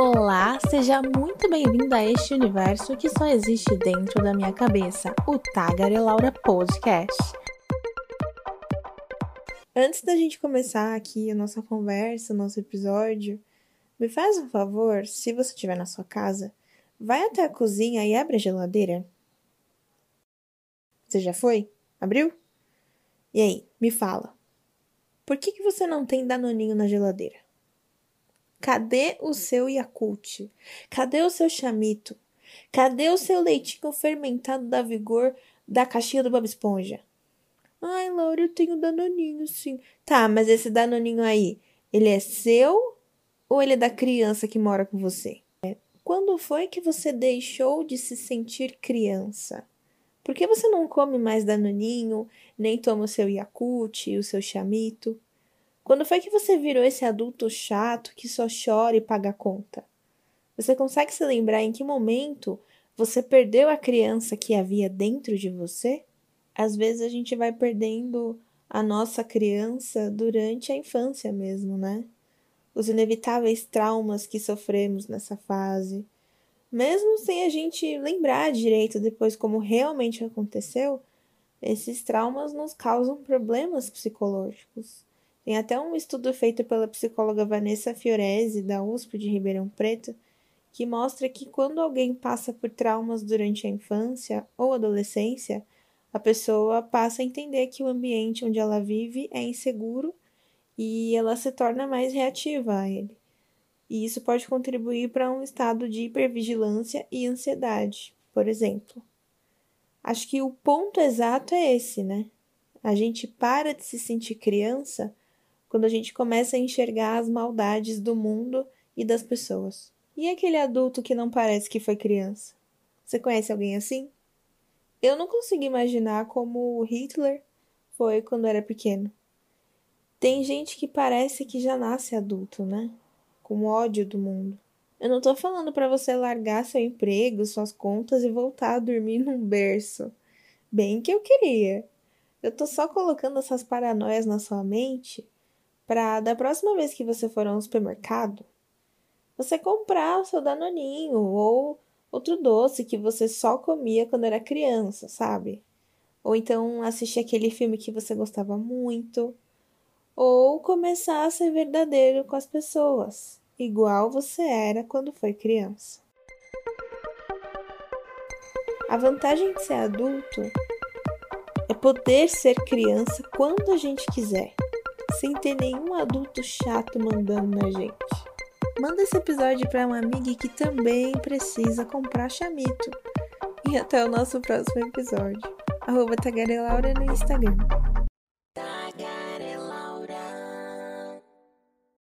Olá, seja muito bem-vindo a este universo que só existe dentro da minha cabeça, o Tagarelaura Podcast. Antes da gente começar aqui a nossa conversa, o nosso episódio, me faz um favor, se você estiver na sua casa, vai até a cozinha e abre a geladeira. Você já foi? Abriu? E aí, me fala. Por que, que você não tem danoninho na geladeira? Cadê o seu Yakult? Cadê o seu chamito? Cadê o seu leitinho fermentado da vigor da caixinha do Bob Esponja? Ai, Laura, eu tenho danoninho, sim. Tá, mas esse danoninho aí, ele é seu ou ele é da criança que mora com você? Quando foi que você deixou de se sentir criança? Por que você não come mais danoninho, nem toma o seu Yakult, o seu chamito? Quando foi que você virou esse adulto chato que só chora e paga a conta? Você consegue se lembrar em que momento você perdeu a criança que havia dentro de você? Às vezes a gente vai perdendo a nossa criança durante a infância mesmo, né? Os inevitáveis traumas que sofremos nessa fase, mesmo sem a gente lembrar direito depois como realmente aconteceu, esses traumas nos causam problemas psicológicos. Tem até um estudo feito pela psicóloga Vanessa Fiorese, da USP de Ribeirão Preto, que mostra que quando alguém passa por traumas durante a infância ou adolescência, a pessoa passa a entender que o ambiente onde ela vive é inseguro e ela se torna mais reativa a ele. E isso pode contribuir para um estado de hipervigilância e ansiedade, por exemplo. Acho que o ponto exato é esse, né? A gente para de se sentir criança quando a gente começa a enxergar as maldades do mundo e das pessoas. E aquele adulto que não parece que foi criança? Você conhece alguém assim? Eu não consigo imaginar como Hitler foi quando era pequeno. Tem gente que parece que já nasce adulto, né? Com ódio do mundo. Eu não tô falando para você largar seu emprego, suas contas e voltar a dormir num berço. Bem que eu queria. Eu tô só colocando essas paranoias na sua mente para da próxima vez que você for a um supermercado, você comprar o seu danoninho ou outro doce que você só comia quando era criança, sabe? Ou então assistir aquele filme que você gostava muito, ou começar a ser verdadeiro com as pessoas, igual você era quando foi criança. A vantagem de ser adulto é poder ser criança quando a gente quiser sem ter nenhum adulto chato mandando na gente. Manda esse episódio para uma amiga que também precisa comprar chamito. E até o nosso próximo episódio. Arroba no Instagram.